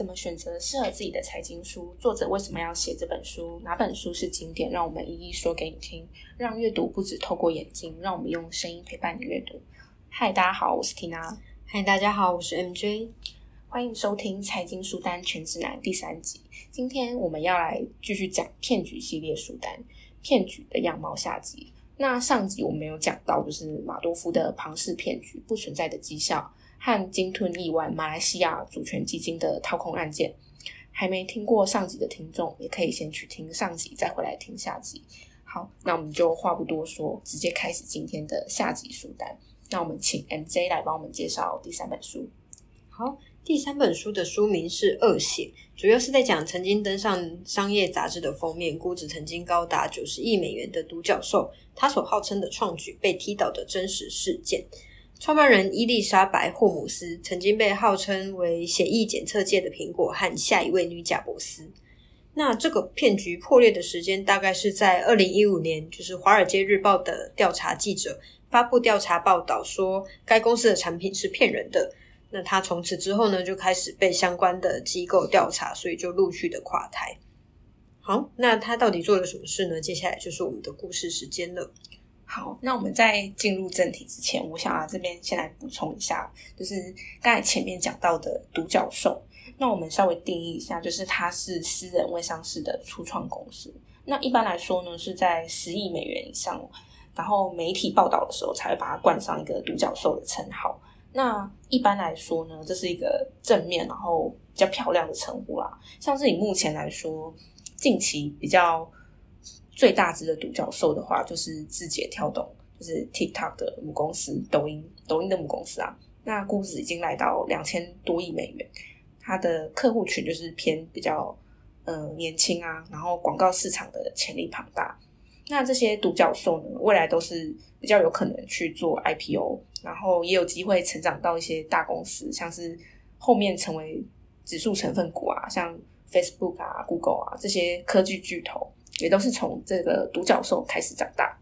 怎么选择适合自己的财经书？作者为什么要写这本书？哪本书是经典？让我们一一说给你听。让阅读不止透过眼睛，让我们用声音陪伴你阅读。嗨，大家好，我是 Tina。嗨，大家好，我是 MJ。欢迎收听《财经书单全指南》第三集。今天我们要来继续讲骗局系列书单，《骗局的样貌》下集。那上集我们有讲到，就是马多夫的庞氏骗局不存在的绩效。和鲸吞亿万马来西亚主权基金的掏空案件，还没听过上集的听众，也可以先去听上集，再回来听下集。好，那我们就话不多说，直接开始今天的下集书单。那我们请 MJ 来帮我们介绍第三本书。好，第三本书的书名是《恶血》，主要是在讲曾经登上商业杂志的封面，估值曾经高达九十亿美元的独角兽，他所号称的创举被踢倒的真实事件。创办人伊丽莎白·霍姆斯曾经被号称为血液检测界的苹果和下一位女贾伯斯。那这个骗局破裂的时间大概是在二零一五年，就是《华尔街日报》的调查记者发布调查报道说该公司的产品是骗人的。那他从此之后呢，就开始被相关的机构调查，所以就陆续的垮台。好，那他到底做了什么事呢？接下来就是我们的故事时间了。好，那我们在进入正题之前，我想啊这边先来补充一下，就是刚才前面讲到的独角兽。那我们稍微定义一下，就是它是私人未上市的初创公司。那一般来说呢，是在十亿美元以上，然后媒体报道的时候才会把它冠上一个独角兽的称号。那一般来说呢，这是一个正面然后比较漂亮的称呼啦。像是以目前来说，近期比较。最大只的独角兽的话，就是字节跳动，就是 TikTok 的母公司，抖音，抖音的母公司啊。那估值已经来到两千多亿美元，它的客户群就是偏比较呃年轻啊，然后广告市场的潜力庞大。那这些独角兽呢，未来都是比较有可能去做 IPO，然后也有机会成长到一些大公司，像是后面成为指数成分股啊，像 Facebook 啊、Google 啊这些科技巨头。也都是从这个独角兽开始长大。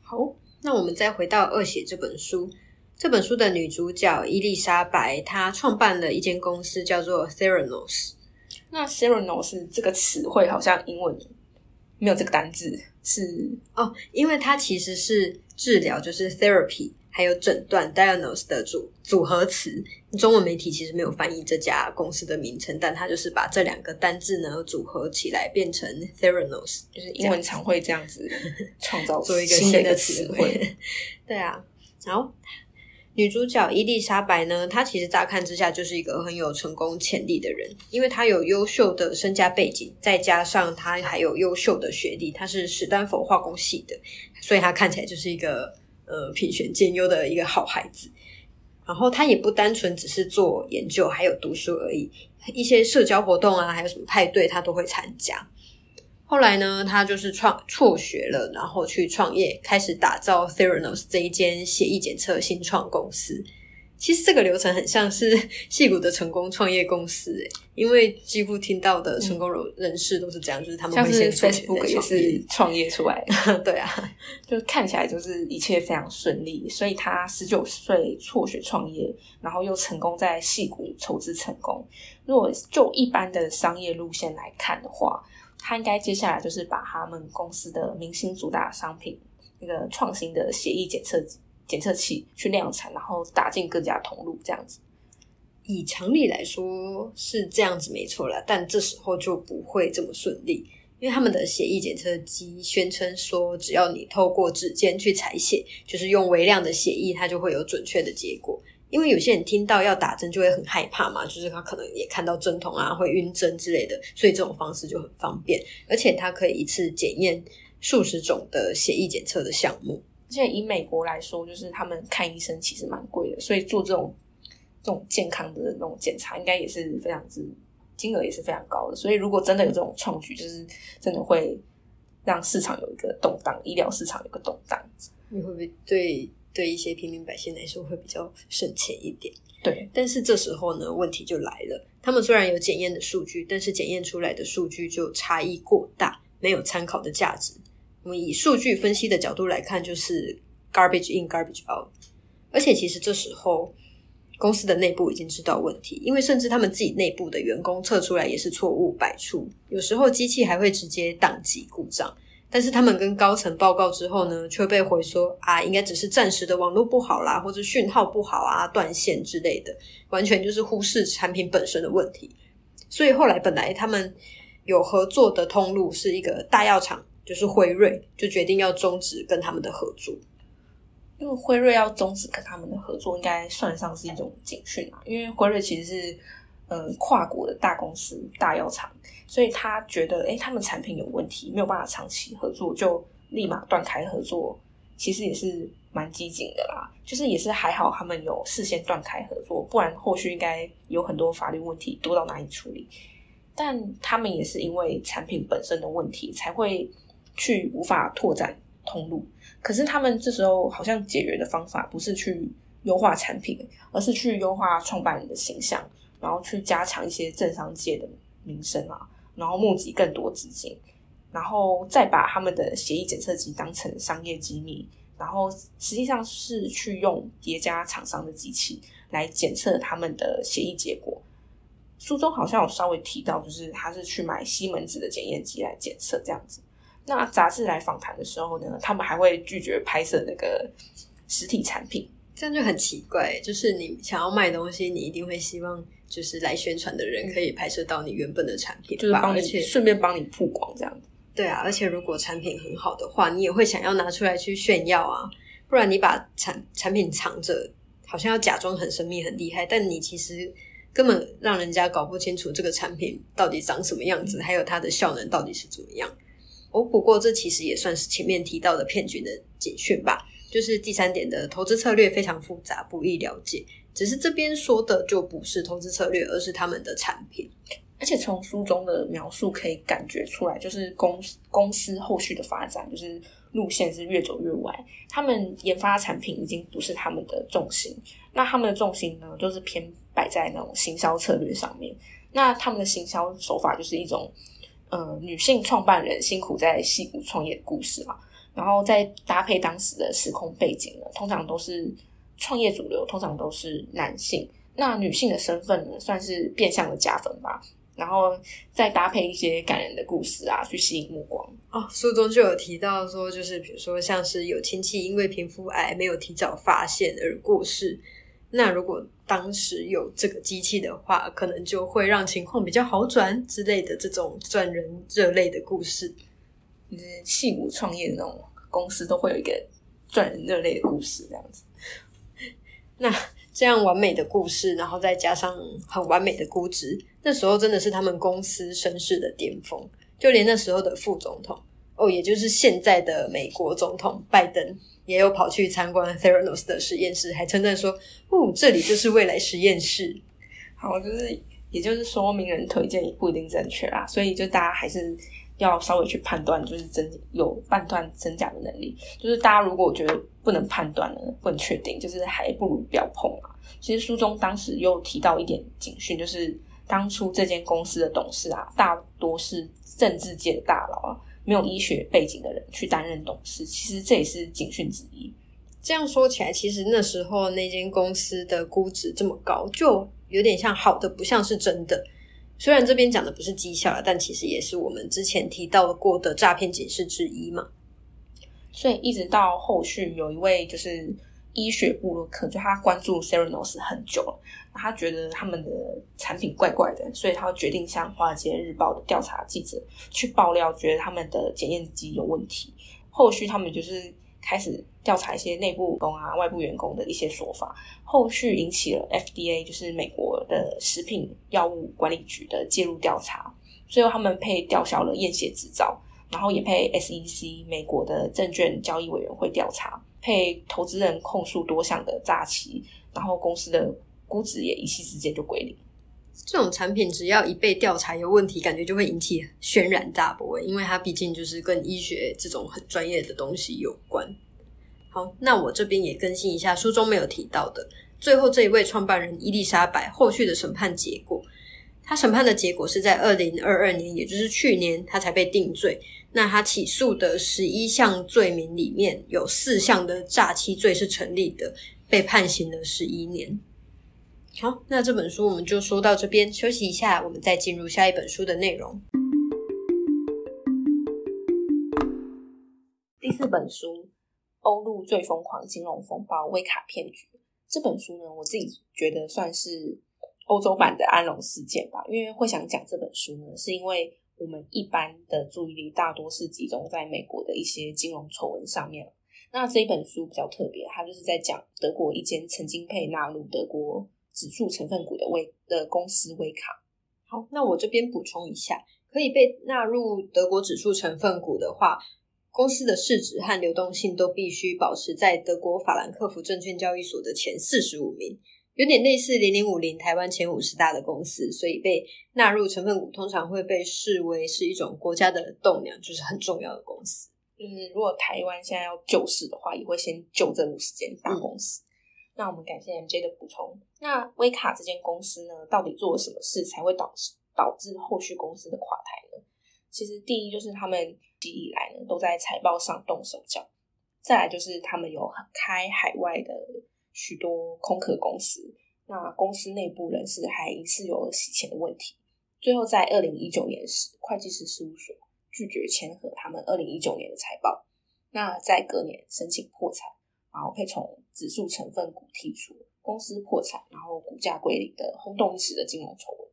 好，那我们再回到《恶血》这本书。这本书的女主角伊丽莎白，她创办了一间公司，叫做 Theranos。那 Theranos 这个词汇好像英文没有这个单字，是哦，因为它其实是治疗，就是 therapy。还有诊断 diagnose 的组组合词，中文媒体其实没有翻译这家公司的名称，但它就是把这两个单字呢组合起来变成 theranos，就是英文常会这样子 创造做一个新的词汇。对啊，然后女主角伊丽莎白呢，她其实乍看之下就是一个很有成功潜力的人，因为她有优秀的身家背景，再加上她还有优秀的学历，她是史丹佛化工系的，所以她看起来就是一个。呃，品选兼优的一个好孩子，然后他也不单纯只是做研究，还有读书而已。一些社交活动啊，还有什么派对，他都会参加。后来呢，他就是创辍学了，然后去创业，开始打造 Theranos 这一间协议检测新创公司。其实这个流程很像是 戏骨的成功创业公司，诶因为几乎听到的成功人人士都是这样，就是他们会先 Facebook 也是创业出来，对啊，就看起来就是一切非常顺利。所以他十九岁辍学创业，然后又成功在戏骨筹资成功。如果就一般的商业路线来看的话，他应该接下来就是把他们公司的明星主打商品那个创新的协议检测。检测器去量产，然后打进各家通路，这样子。以常理来说是这样子没错了，但这时候就不会这么顺利，因为他们的血液检测机宣称说，只要你透过指尖去采血，就是用微量的血液，它就会有准确的结果。因为有些人听到要打针就会很害怕嘛，就是他可能也看到针筒啊，会晕针之类的，所以这种方式就很方便，而且它可以一次检验数十种的血液检测的项目。而且以美国来说，就是他们看医生其实蛮贵的，所以做这种这种健康的那种检查，应该也是非常之金额也是非常高的。所以如果真的有这种创举，就是真的会让市场有一个动荡，医疗市场有个动荡。你会不会对对一些平民百姓来说会比较省钱一点？对，但是这时候呢，问题就来了。他们虽然有检验的数据，但是检验出来的数据就差异过大，没有参考的价值。我们以数据分析的角度来看，就是 garbage in garbage out。而且其实这时候公司的内部已经知道问题，因为甚至他们自己内部的员工测出来也是错误百出，有时候机器还会直接宕机故障。但是他们跟高层报告之后呢，却被回说啊，应该只是暂时的网络不好啦，或者讯号不好啊、断线之类的，完全就是忽视产品本身的问题。所以后来本来他们有合作的通路是一个大药厂，就是辉瑞，就决定要终止跟他们的合作。因为辉瑞要终止跟他们的合作，应该算上是一种警讯啊。因为辉瑞其实是嗯跨国的大公司、大药厂。所以他觉得，哎，他们产品有问题，没有办法长期合作，就立马断开合作。其实也是蛮激进的啦，就是也是还好，他们有事先断开合作，不然后续应该有很多法律问题，多到哪里处理。但他们也是因为产品本身的问题，才会去无法拓展通路。可是他们这时候好像解决的方法，不是去优化产品，而是去优化创办人的形象，然后去加强一些政商界的名声啊。然后募集更多资金，然后再把他们的协议检测机当成商业机密，然后实际上是去用叠加厂商的机器来检测他们的协议结果。书中好像有稍微提到，就是他是去买西门子的检验机来检测这样子。那杂志来访谈的时候呢，他们还会拒绝拍摄那个实体产品，这样就很奇怪。就是你想要卖东西，你一定会希望。就是来宣传的人可以拍摄到你原本的产品，就是帮你顺便帮你曝光这样子。对啊，而且如果产品很好的话，你也会想要拿出来去炫耀啊。不然你把产产品藏着，好像要假装很神秘很厉害，但你其实根本让人家搞不清楚这个产品到底长什么样子，还有它的效能到底是怎么样。哦，不过这其实也算是前面提到的骗局的警讯吧。就是第三点的投资策略非常复杂，不易了解。只是这边说的就不是投资策略，而是他们的产品。而且从书中的描述可以感觉出来，就是公公司后续的发展，就是路线是越走越歪。他们研发产品已经不是他们的重心，那他们的重心呢，就是偏摆在那种行销策略上面。那他们的行销手法就是一种，呃，女性创办人辛苦在戏谷创业的故事嘛。然后再搭配当时的时空背景呢，通常都是创业主流，通常都是男性。那女性的身份呢，算是变相的加分吧。然后再搭配一些感人的故事啊，去吸引目光。哦，书中就有提到说，就是比如说像是有亲戚因为皮肤癌没有提早发现而过世，那如果当时有这个机器的话，可能就会让情况比较好转之类的这种赚人热泪的故事。就是戏骨创业的那种公司，都会有一个赚人热泪的故事，这样子。那这样完美的故事，然后再加上很完美的估值，那时候真的是他们公司身世的巅峰。就连那时候的副总统，哦，也就是现在的美国总统拜登，也有跑去参观 Theranos 的实验室，还称赞说：“哦，这里就是未来实验室。”好，就是，也就是说，名人推荐也不一定正确啦，所以就大家还是。要稍微去判断，就是真有判断真假的能力。就是大家如果觉得不能判断呢，不能确定，就是还不如不要碰啊。其实书中当时又提到一点警讯，就是当初这间公司的董事啊，大多是政治界的大佬啊，没有医学背景的人去担任董事。其实这也是警讯之一。这样说起来，其实那时候那间公司的估值这么高，就有点像好的，不像是真的。虽然这边讲的不是绩效了，但其实也是我们之前提到过的诈骗警示之一嘛。所以一直到后续有一位就是医学部落客，就他关注 Serenos 很久了，他觉得他们的产品怪怪的，所以他决定向华尔街日报的调查记者去爆料，觉得他们的检验机有问题。后续他们就是。开始调查一些内部工啊、外部员工的一些说法，后续引起了 FDA，就是美国的食品药物管理局的介入调查，最后他们配吊销了验血执照，然后也配 SEC 美国的证券交易委员会调查，配投资人控诉多项的诈欺，然后公司的估值也一夕之间就归零。这种产品只要一被调查有问题，感觉就会引起轩然大波，因为它毕竟就是跟医学这种很专业的东西有关。好，那我这边也更新一下书中没有提到的，最后这一位创办人伊丽莎白后续的审判结果。他审判的结果是在二零二二年，也就是去年，他才被定罪。那他起诉的十一项罪名里面有四项的诈欺罪是成立的，被判刑了十一年。好，那这本书我们就说到这边，休息一下，我们再进入下一本书的内容。第四本书《欧陆最疯狂金融风暴：威卡骗局》这本书呢，我自己觉得算是欧洲版的安龙事件吧。因为会想讲这本书呢，是因为我们一般的注意力大多是集中在美国的一些金融丑闻上面。那这一本书比较特别，它就是在讲德国一间曾经被纳入德国。指数成分股的微的公司微卡，好，那我这边补充一下，可以被纳入德国指数成分股的话，公司的市值和流动性都必须保持在德国法兰克福证券交易所的前四十五名，有点类似零零五零台湾前五十大的公司，所以被纳入成分股通常会被视为是一种国家的栋梁，就是很重要的公司。就是如果台湾现在要救市的话，也会先救这五十间大公司。那我们感谢 MJ 的补充。那威卡这间公司呢，到底做了什么事才会导致导致后续公司的垮台呢？其实第一就是他们以来呢都在财报上动手脚，再来就是他们有开海外的许多空壳公司，那公司内部人士还疑似有洗钱的问题。最后在二零一九年时，会计师事务所拒绝签合他们二零一九年的财报，那在隔年申请破产。然后可以从指数成分股剔除，公司破产，然后股价归零的轰动一时的金融丑闻。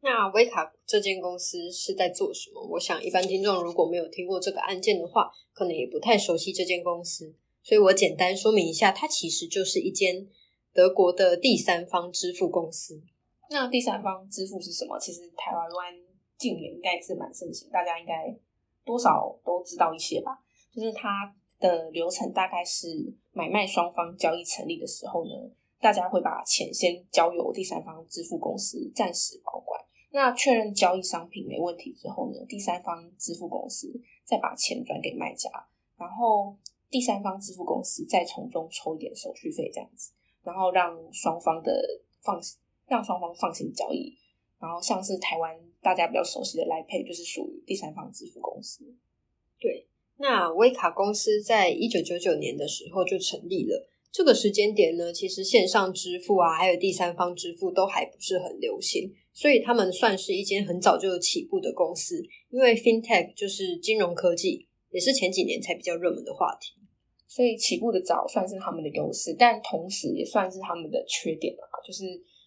那威卡这间公司是在做什么？我想一般听众如果没有听过这个案件的话，可能也不太熟悉这间公司。所以我简单说明一下，它其实就是一间德国的第三方支付公司。那第三方支付是什么？其实台湾近年应该也是蛮盛行，大家应该多少都知道一些吧。就是它。的流程大概是买卖双方交易成立的时候呢，大家会把钱先交由第三方支付公司暂时保管。那确认交易商品没问题之后呢，第三方支付公司再把钱转给卖家，然后第三方支付公司再从中抽一点手续费，这样子，然后让双方的放让双方放心交易。然后像是台湾大家比较熟悉的来配，就是属于第三方支付公司，对。那威卡公司在一九九九年的时候就成立了。这个时间点呢，其实线上支付啊，还有第三方支付都还不是很流行，所以他们算是一间很早就起步的公司。因为 FinTech 就是金融科技，也是前几年才比较热门的话题，所以起步的早算是他们的优势，但同时也算是他们的缺点啊。就是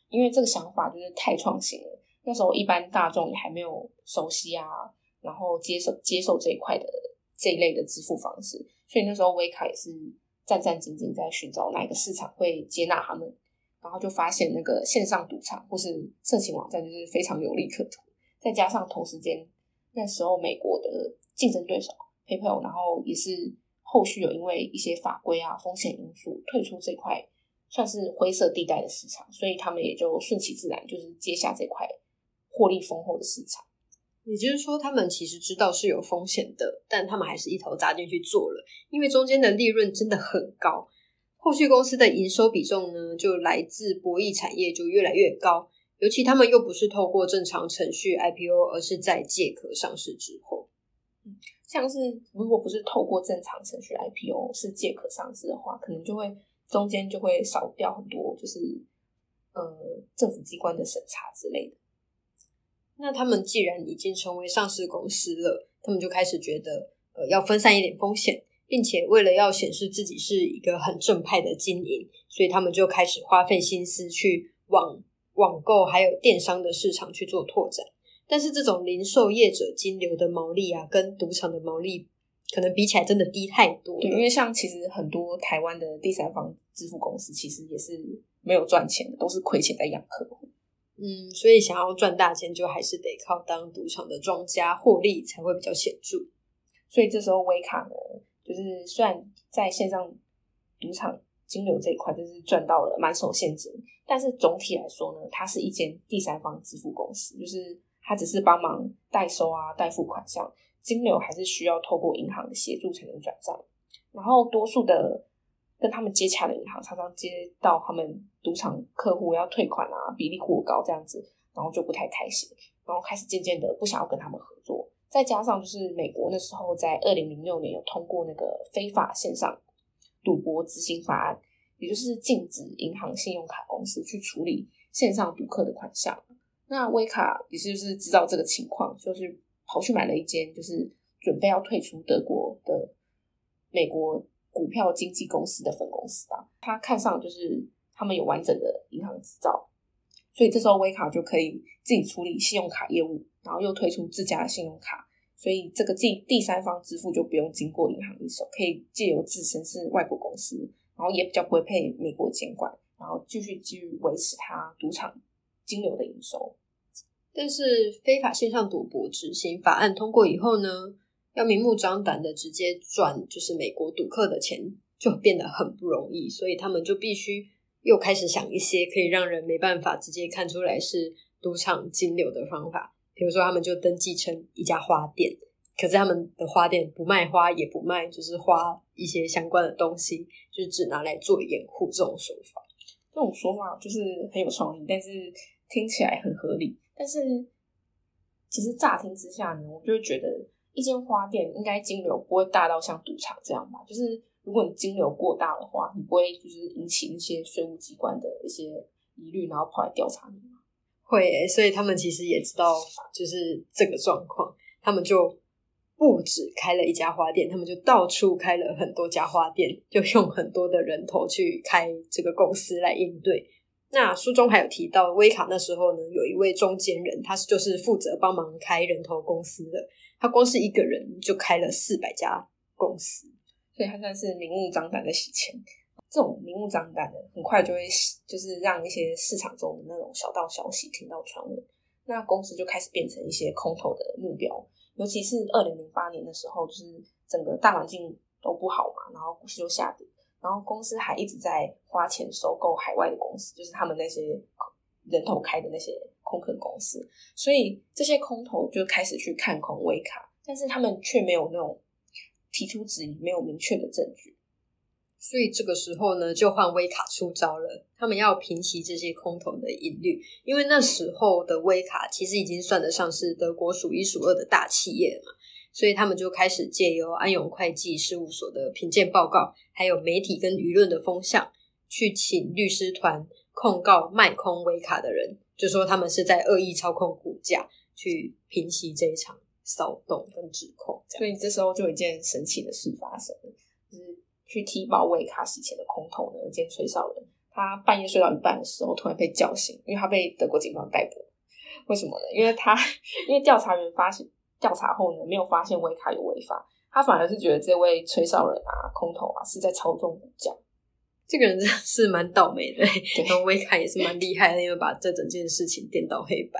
因为这个想法就是太创新了，那时候一般大众也还没有熟悉啊，然后接受接受这一块的。这一类的支付方式，所以那时候威卡也是战战兢兢在寻找哪个市场会接纳他们，然后就发现那个线上赌场或是色情网站就是非常有利可图，再加上同时间那时候美国的竞争对手 PayPal，然后也是后续有因为一些法规啊风险因素退出这块算是灰色地带的市场，所以他们也就顺其自然就是接下这块获利丰厚的市场。也就是说，他们其实知道是有风险的，但他们还是一头扎进去做了，因为中间的利润真的很高。后续公司的营收比重呢，就来自博弈产业就越来越高，尤其他们又不是透过正常程序 IPO，而是在借壳上市之后。嗯，像是如果不是透过正常程序 IPO，是借壳上市的话，可能就会中间就会少掉很多，就是呃政府机关的审查之类的。那他们既然已经成为上市公司了，他们就开始觉得，呃，要分散一点风险，并且为了要显示自己是一个很正派的经营，所以他们就开始花费心思去网网购还有电商的市场去做拓展。但是这种零售业者金流的毛利啊，跟赌场的毛利可能比起来真的低太多。对，因为像其实很多台湾的第三方支付公司，其实也是没有赚钱的，都是亏钱在养客户。嗯，所以想要赚大钱，就还是得靠当赌场的庄家获利才会比较显著。所以这时候维卡呢，就是虽然在线上赌场金流这一块就是赚到了满手现金，但是总体来说呢，它是一间第三方支付公司，就是它只是帮忙代收啊、代付款项，金流还是需要透过银行的协助才能转账。然后多数的。跟他们接洽的银行常常接到他们赌场客户要退款啊，比例过高这样子，然后就不太开心，然后开始渐渐的不想要跟他们合作。再加上就是美国那时候在二零零六年有通过那个非法线上赌博执行法案，也就是禁止银行信用卡公司去处理线上赌客的款项。那威卡也是就是知道这个情况，就是跑去买了一间就是准备要退出德国的美国股票经纪公司的分公司啊。他看上就是他们有完整的银行执照，所以这时候威卡就可以自己处理信用卡业务，然后又推出自家的信用卡。所以这个第第三方支付就不用经过银行一手，可以借由自身是外国公司，然后也比较不会被美国监管，然后继续继续维持它赌场金流的营收。但是非法线上赌博执行法案通过以后呢，要明目张胆的直接赚就是美国赌客的钱，就变得很不容易，所以他们就必须又开始想一些可以让人没办法直接看出来是赌场金流的方法。比如说，他们就登记成一家花店，可是他们的花店不卖花，也不卖，就是花一些相关的东西，就是只拿来做掩护。这种手法，这种说法就是很有创意，但是听起来很合理。但是其实乍听之下呢，我就觉得一间花店应该金流不会大到像赌场这样吧？就是如果你金流过大的话，你不会就是引起一些税务机关的一些疑虑，然后跑来调查你吗？会，所以他们其实也知道，就是这个状况，他们就不止开了一家花店，他们就到处开了很多家花店，就用很多的人头去开这个公司来应对。那书中还有提到，威卡那时候呢，有一位中间人，他是就是负责帮忙开人头公司的，他光是一个人就开了四百家公司，所以他算是明目张胆的洗钱。这种明目张胆的，很快就会就是让一些市场中的那种小道消息听到传闻，那公司就开始变成一些空头的目标。尤其是二零零八年的时候，就是整个大环境都不好嘛，然后股市就下跌，然后公司还一直在花钱收购海外的公司，就是他们那些人头开的那些空壳公司，所以这些空头就开始去看空威卡，但是他们却没有那种提出质疑，没有明确的证据。所以这个时候呢，就换威卡出招了。他们要平息这些空头的疑虑，因为那时候的威卡其实已经算得上是德国数一数二的大企业嘛。所以他们就开始借由安永会计事务所的评鉴报告，还有媒体跟舆论的风向，去请律师团控告卖空威卡的人，就说他们是在恶意操控股价，去平息这一场骚动跟指控。所以这时候就有一件神奇的事发生，就是。去踢爆维卡洗钱的空头呢？兼吹哨人，他半夜睡到一半的时候，突然被叫醒，因为他被德国警方逮捕。为什么呢？因为他因为调查员发现调查后呢，没有发现维卡有违法，他反而是觉得这位吹哨人啊、空头啊是在操纵股价。这个人真的是蛮倒霉的。然后威卡也是蛮厉害的，因为把这整件事情颠倒黑白。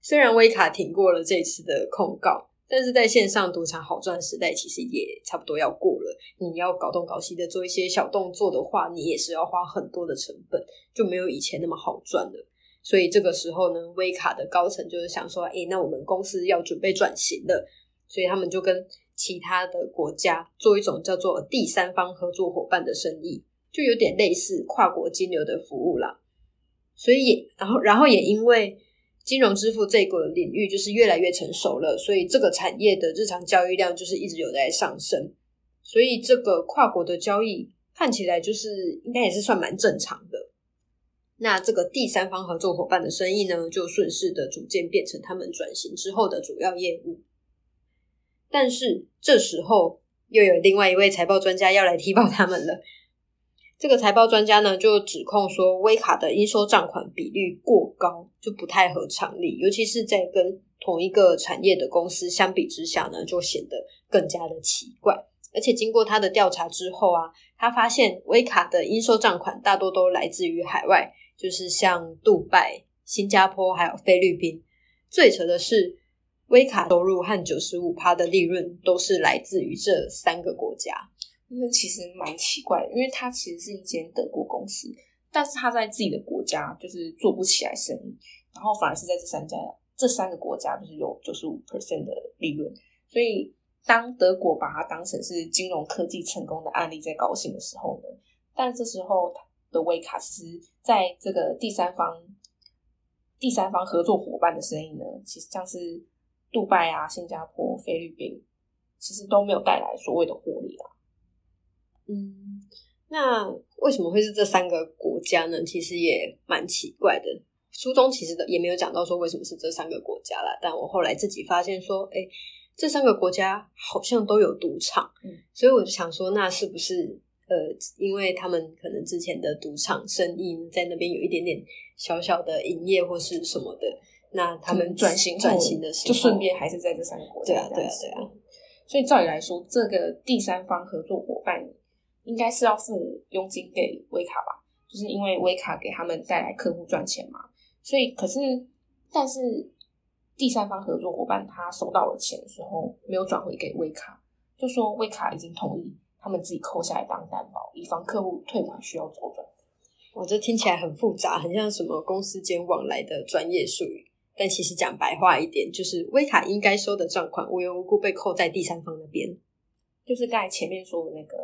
虽然威卡挺过了这次的控告。但是在线上赌场好赚时代，其实也差不多要过了。你要搞东搞西的做一些小动作的话，你也是要花很多的成本，就没有以前那么好赚了。所以这个时候呢，威卡的高层就是想说，哎，那我们公司要准备转型了，所以他们就跟其他的国家做一种叫做第三方合作伙伴的生意，就有点类似跨国金流的服务啦。所以也，然后，然后也因为。金融支付这个领域就是越来越成熟了，所以这个产业的日常交易量就是一直有在上升，所以这个跨国的交易看起来就是应该也是算蛮正常的。那这个第三方合作伙伴的生意呢，就顺势的逐渐变成他们转型之后的主要业务。但是这时候又有另外一位财报专家要来提报他们了。这个财报专家呢，就指控说，威卡的应收账款比率过高，就不太合常理，尤其是在跟同一个产业的公司相比之下呢，就显得更加的奇怪。而且经过他的调查之后啊，他发现威卡的应收账款大多都来自于海外，就是像杜拜、新加坡还有菲律宾。最扯的是，威卡收入和九十五趴的利润都是来自于这三个国家。那其实蛮奇怪的，因为它其实是一间德国公司，但是它在自己的国家就是做不起来生意，然后反而是在这三家这三个国家就是有九十五 percent 的利润。所以当德国把它当成是金融科技成功的案例在高兴的时候呢，但这时候的威卡其实在这个第三方第三方合作伙伴的生意呢，其实像是杜拜啊、新加坡、菲律宾，其实都没有带来所谓的获利啊。嗯，那为什么会是这三个国家呢？其实也蛮奇怪的。书中其实也没有讲到说为什么是这三个国家啦，但我后来自己发现说，哎，这三个国家好像都有赌场，嗯，所以我就想说，那是不是呃，因为他们可能之前的赌场生意在那边有一点点小小的营业或是什么的，那他们转型转型的时候，就顺便还是在这三个国家，对啊，对啊，对啊。所以照理来说，这个第三方合作伙伴应该是要付佣金给威卡吧？就是因为威卡给他们带来客户赚钱嘛。所以，可是，但是第三方合作伙伴他收到了钱的时候，没有转回给威卡，就说威卡已经同意他们自己扣下来当担保，以防客户退款需要周转。我这听起来很复杂，很像什么公司间往来的专业术语。但其实讲白话一点，就是威卡应该收的账款无缘无故被扣在第三方那边，就是刚才前面说的那个，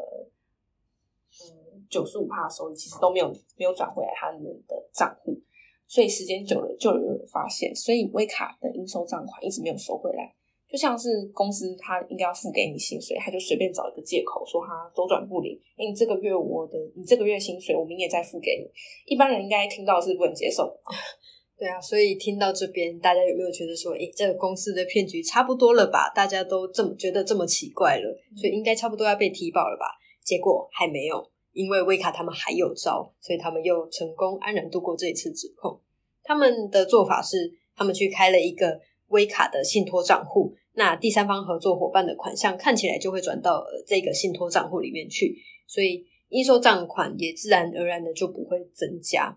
嗯，九十五帕收益其实都没有没有转回来他们的账户。所以时间久了，就有人发现，所以微卡的应收账款一直没有收回来，就像是公司他应该要付给你薪水，他就随便找一个借口说他周转不灵。哎，你这个月我的，你这个月薪水我明年再付给你。一般人应该听到是不能接受。对啊，所以听到这边，大家有没有觉得说，诶，这个公司的骗局差不多了吧？大家都这么觉得这么奇怪了，所以应该差不多要被提报了吧？结果还没有。因为威卡他们还有招，所以他们又成功安然度过这一次指控。他们的做法是，他们去开了一个威卡的信托账户，那第三方合作伙伴的款项看起来就会转到这个信托账户里面去，所以应收账款也自然而然的就不会增加。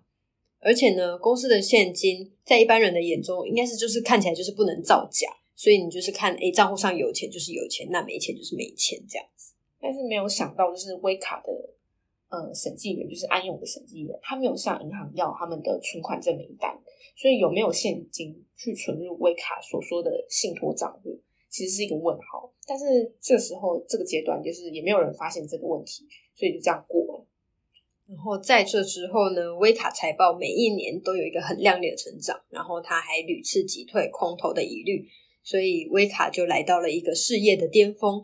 而且呢，公司的现金在一般人的眼中，应该是就是看起来就是不能造假，所以你就是看，哎，账户上有钱就是有钱，那没钱就是没钱这样子。但是没有想到，就是威卡的。呃，审计员就是安永的审计员，他没有向银行要他们的存款证明单，所以有没有现金去存入威卡所说的信托账户，其实是一个问号。但是这时候这个阶段，就是也没有人发现这个问题，所以就这样过了。然后在这之后呢，威卡财报每一年都有一个很亮丽的成长，然后他还屡次击退空头的疑虑，所以威卡就来到了一个事业的巅峰。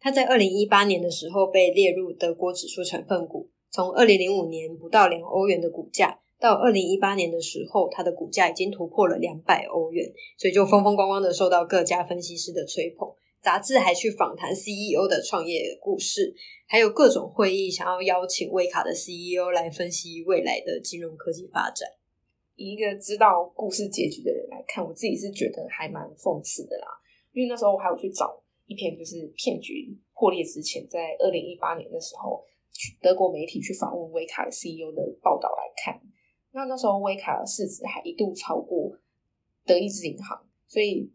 它在二零一八年的时候被列入德国指数成分股，从二零零五年不到两欧元的股价，到二零一八年的时候，它的股价已经突破了两百欧元，所以就风风光光的受到各家分析师的吹捧。杂志还去访谈 CEO 的创业故事，还有各种会议想要邀请威卡的 CEO 来分析未来的金融科技发展。一个知道故事结局的人来看，我自己是觉得还蛮讽刺的啦，因为那时候我还有去找。一篇就是骗局破裂之前，在二零一八年的时候，德国媒体去访问威卡的 CEO 的报道来看，那那时候威卡的市值还一度超过德意志银行，所以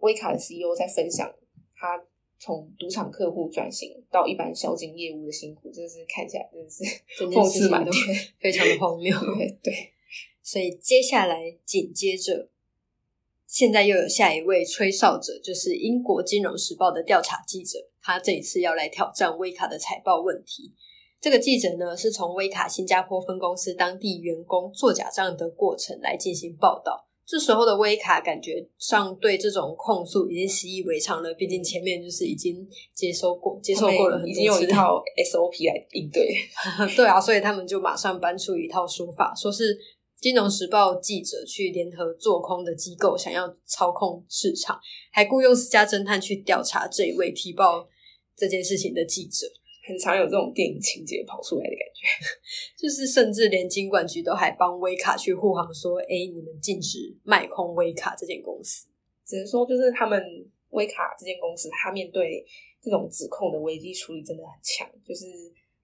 威卡的 CEO 在分享他从赌场客户转型到一般销金业务的辛苦，真的是看起来真的是讽刺满天，非常的荒谬。对，所以接下来紧接着。现在又有下一位吹哨者，就是英国金融时报的调查记者，他这一次要来挑战威卡的财报问题。这个记者呢，是从威卡新加坡分公司当地员工做假账的过程来进行报道。这时候的威卡感觉上对这种控诉已经习以为常了，毕竟前面就是已经接收过、接受过了，已经有一套 SOP 来应对。对啊，所以他们就马上搬出一套说法，说是。金融时报记者去联合做空的机构，想要操控市场，还雇佣私家侦探去调查这一位提报这件事情的记者。很常有这种电影情节跑出来的感觉，就是甚至连金管局都还帮威卡去护航，说：“哎，你们禁止卖空威卡这间公司。”只能说，就是他们威卡这间公司，他面对这种指控的危机处理真的很强，就是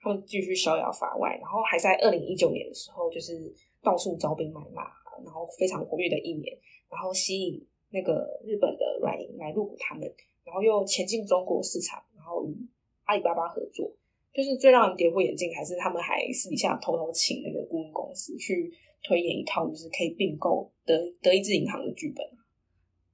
他们继续逍遥法外，然后还在二零一九年的时候，就是。到处招兵买马，然后非常活跃的一年，然后吸引那个日本的软银来入股他们，然后又前进中国市场，然后与阿里巴巴合作。就是最让人跌破眼镜，还是他们还私底下偷偷请那个顾问公司去推演一套，就是可以并购德德意志银行的剧本。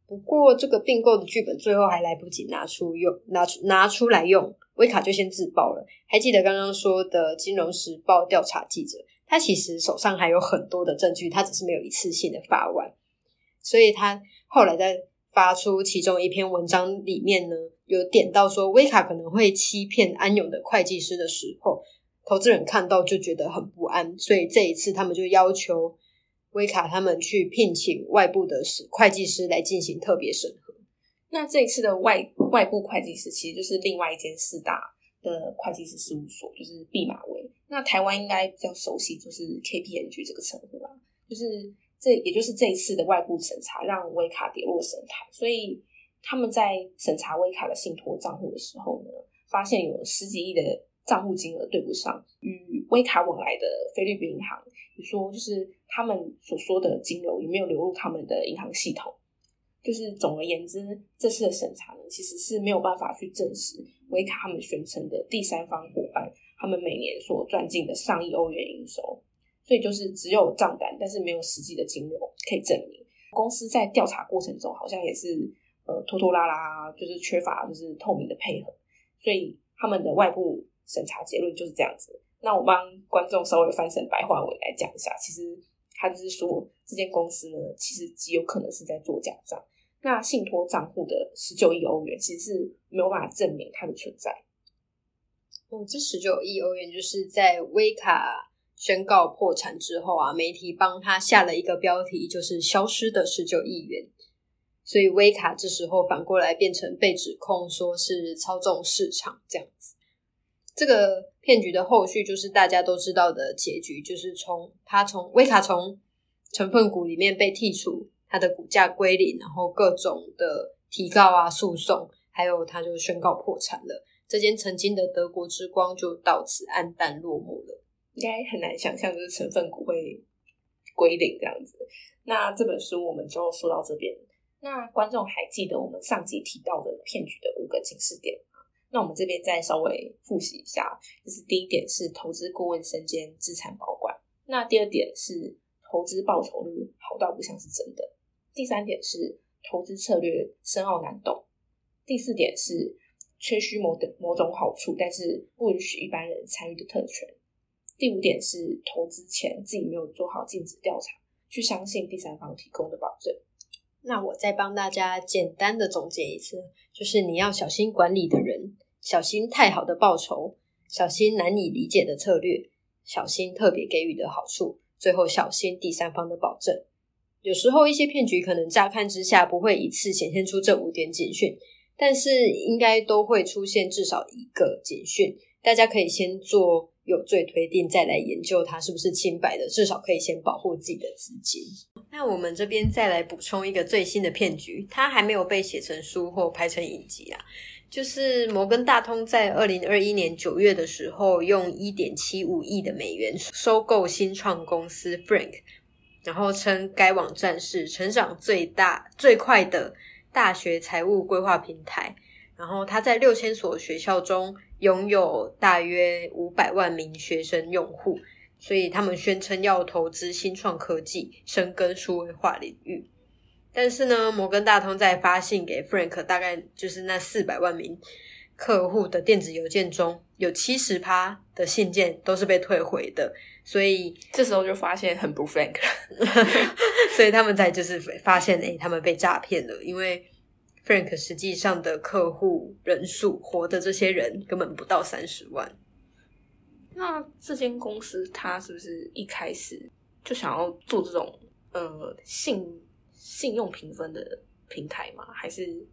不过这个并购的剧本最后还来不及拿出用，拿出拿出来用，威卡就先自爆了。还记得刚刚说的《金融时报》调查记者？他其实手上还有很多的证据，他只是没有一次性的发完，所以他后来在发出其中一篇文章里面呢，有点到说威卡可能会欺骗安永的会计师的时候，投资人看到就觉得很不安，所以这一次他们就要求威卡他们去聘请外部的会计师来进行特别审核。那这一次的外外部会计师其实就是另外一间四大的会计师事务所，就是毕马威。那台湾应该比较熟悉，就是 KPMG 这个称呼啦。就是这也就是这一次的外部审查让威卡跌落神坛，所以他们在审查威卡的信托账户的时候呢，发现有十几亿的。账户金额对不上，与威卡往来的菲律宾银行，你说就是他们所说的金流也没有流入他们的银行系统，就是总而言之，这次的审查呢，其实是没有办法去证实威卡他们宣称的第三方伙伴他们每年所赚进的上亿欧元营收，所以就是只有账单，但是没有实际的金流可以证明。公司在调查过程中好像也是呃拖拖拉拉，就是缺乏就是透明的配合，所以他们的外部。审查结论就是这样子。那我帮观众稍微翻成白话文来讲一下，其实他就是说，这间公司呢，其实极有可能是在做假账。那信托账户的十九亿欧元，其实是没有办法证明它的存在。哦，这十九亿欧元就是在威卡宣告破产之后啊，媒体帮他下了一个标题，就是“消失的十九亿元”。所以威卡这时候反过来变成被指控说是操纵市场这样子。这个骗局的后续就是大家都知道的结局，就是从他从威卡从成分股里面被剔除，它的股价归零，然后各种的提告啊、诉讼，还有他就宣告破产了。这间曾经的德国之光就到此黯淡落幕了。应该很难想象，就是成分股会归零这样子。那这本书我们就说到这边。那观众还记得我们上集提到的骗局的五个警示点吗？那我们这边再稍微复习一下，就是第一点是投资顾问身兼资产保管，那第二点是投资报酬率好到不像是真的，第三点是投资策略深奥难懂，第四点是吹嘘某等某种好处，但是不允许一般人参与的特权，第五点是投资前自己没有做好尽职调查，去相信第三方提供的保证。那我再帮大家简单的总结一次，就是你要小心管理的人，小心太好的报酬，小心难以理解的策略，小心特别给予的好处，最后小心第三方的保证。有时候一些骗局可能乍看之下不会一次显现出这五点警讯，但是应该都会出现至少一个警讯。大家可以先做有罪推定，再来研究它是不是清白的，至少可以先保护自己的资金。那我们这边再来补充一个最新的骗局，它还没有被写成书或拍成影集啊。就是摩根大通在二零二一年九月的时候，用一点七五亿的美元收购新创公司 Frank，然后称该网站是成长最大最快的大学财务规划平台。然后他在六千所学校中拥有大约五百万名学生用户。所以他们宣称要投资新创科技，深耕数位化领域。但是呢，摩根大通在发信给 Frank 大概就是那四百万名客户的电子邮件中，有七十趴的信件都是被退回的。所以这时候就发现很不 Frank，所以他们才就是发现，哎，他们被诈骗了。因为 Frank 实际上的客户人数，活的这些人根本不到三十万。那这间公司，它是不是一开始就想要做这种呃信信用评分的平台吗？还是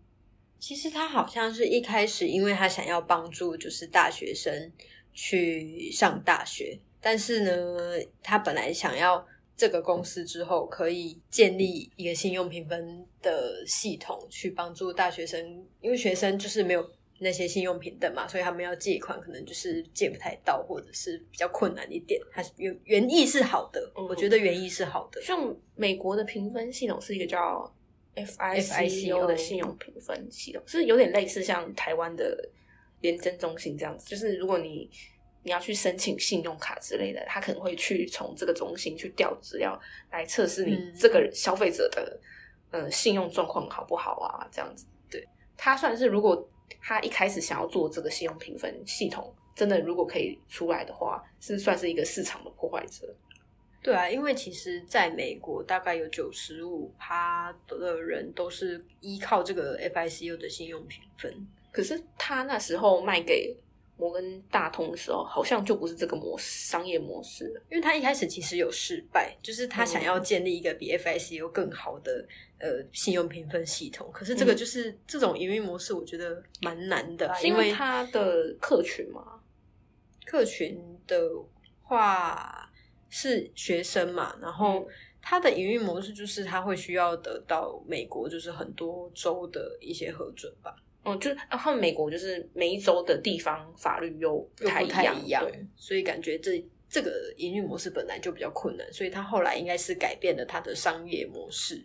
其实他好像是一开始，因为他想要帮助就是大学生去上大学，但是呢，他本来想要这个公司之后可以建立一个信用评分的系统，去帮助大学生，因为学生就是没有。那些信用平等嘛，所以他们要借款，可能就是借不太到，或者是比较困难一点。还是原原意是好的，我觉得原意是好的。像美国的评分系统是一个叫 FICO 的信用评分系统，是有点类似像台湾的廉政中心这样子。就是如果你你要去申请信用卡之类的，他可能会去从这个中心去调资料来测试你这个消费者的嗯信用状况好不好啊？这样子，对他算是如果。他一开始想要做这个信用评分系统，真的如果可以出来的话，是算是一个市场的破坏者。对啊，因为其实在美国，大概有九十五趴的人都是依靠这个 FICU 的信用评分。可是他那时候卖给摩根大通的时候，好像就不是这个模式商业模式了。因为他一开始其实有失败，就是他想要建立一个比 FICU 更好的呃信用评分系统，可是这个就是、这种营运模式，我觉得蛮难的、因为他的客群嘛，客群的话是学生嘛，然后他的营运模式就是他会需要得到美国就是很多州的一些核准吧，嗯，就是啊他们美国就是每一州的地方法律又又不太一样，太一样对，所以感觉这这个营运模式本来就比较困难，所以他后来应该是改变了他的商业模式。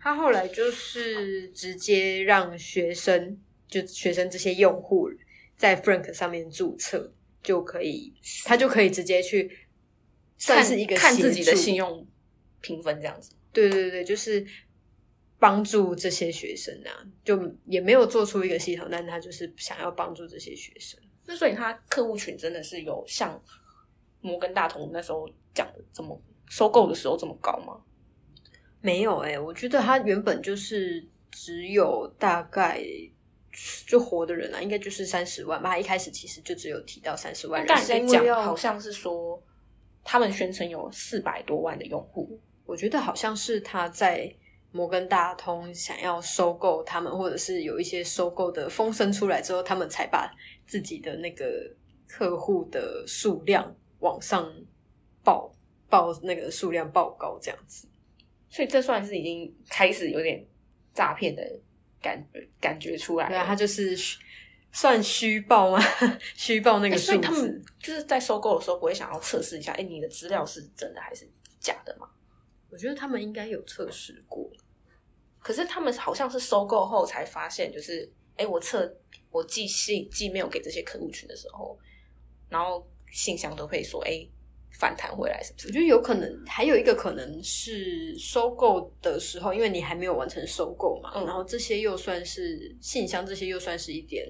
他后来就是直接让学生，就学生这些用户在 Frank 上面注册，就可以，他就可以直接去算是一个看看自己的信用评分这样子。对对对，就是帮助这些学生啊，就也没有做出一个系统，但他就是想要帮助这些学生。那所以他客户群真的是有像摩根大通那时候讲的这么收购的时候这么高吗？没有哎、我觉得他原本就是只有大概就活的人啊，应该就是三十万吧。他一开始其实就只有提到三十万人，因为要好像是说他们宣称有四百多万的用户，我觉得好像是他在摩根大通想要收购他们，或者是有一些收购的风声出来之后，他们才把自己的那个客户的数量往上报报那个数量报高这样子。所以这算是已经开始有点诈骗的感感觉出来了。对啊，他就是虚算虚报吗？虚报那欸个数字。所以他们就是在收购的时候不会想要测试一下，哎、你的资料是真的还是假的吗？我觉得他们应该有测试过。可是他们好像是收购后才发现，就是哎、诶我测我寄信寄 mail 给这些客户群的时候，然后信箱都会说，哎、反弹回来是不是？我觉得有可能，还有一个可能是收购的时候，因为你还没有完成收购嘛，嗯然后这些又算是信箱，这些又算是一点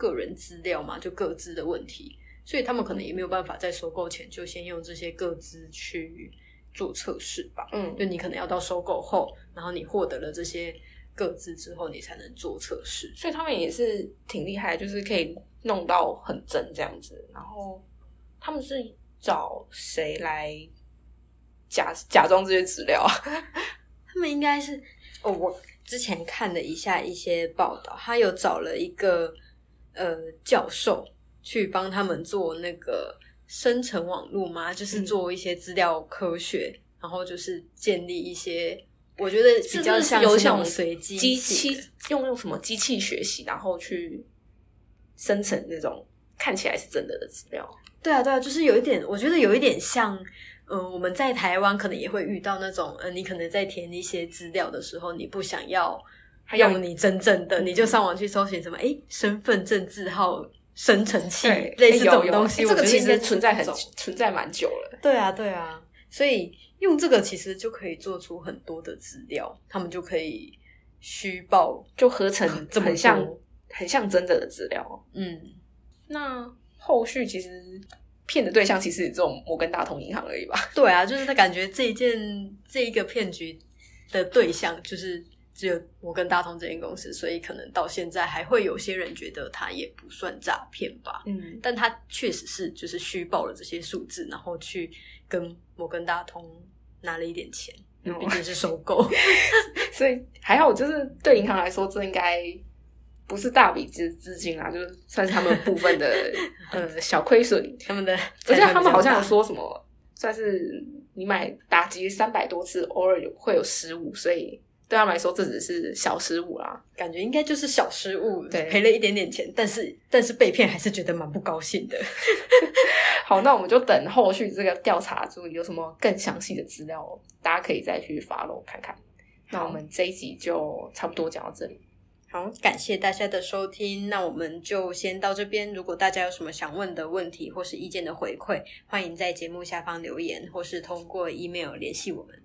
个人资料嘛，就各自的问题，所以他们可能也没有办法在收购前就先用这些各自去做测试吧。嗯就你可能要到收购后，然后你获得了这些各自之后，你才能做测试。所以他们也是挺厉害，就是可以弄到很真这样子。然后他们是找谁来假假装这些资料啊？他们应该是哦，我之前看了一下一些报道，他有找了一个呃教授去帮他们做那个生成网络吗，就是嗯做一些资料科学，然后就是建立一些，我觉得比较像有随机机器用用什么机器学习，然后去生成那种看起来是真的的资料。对啊，对啊，就是有一点，我觉得有一点像，嗯、我们在台湾可能也会遇到那种，呃，你可能在填一些资料的时候，你不想要还有用你真正的，你就上网去搜寻什么，诶，身份证字号生成器，对，类似这种东西，欸这个其实存在很存在蛮久了。对啊，对啊，所以用这个其实就可以做出很多的资料，他们就可以虚报，就合成这么很像很像真的的资料。嗯，那后续其实骗的对象其实也只有摩根大通银行而已吧？对啊，就是他感觉这一件这一个骗局的对象就是只有摩根大通这间公司，所以可能到现在还会有些人觉得它也不算诈骗吧。嗯，但它确实是就是虚报了这些数字，然后去跟摩根大通拿了一点钱，毕竟 是收购。所以还好，就是对银行来说，这应该不是大笔资资金啦，就是算是他们部分的 呃小亏损。他们的，而且他们好像有说什么，算是你买打击三百多次，偶尔有会有失误，所以对他们来说这只是小失误啦。感觉应该就是小失误，对赔了一点点钱，但是但是被骗还是觉得蛮不高兴的。好，那我们就等后续这个调查组有什么更详细的资料，大家可以再去 follow 看看。那我们这一集就差不多讲到这里。好，感谢大家的收听，那我们就先到这边。如果大家有什么想问的问题或是意见的回馈，欢迎在节目下方留言，或是通过 email 联系我们。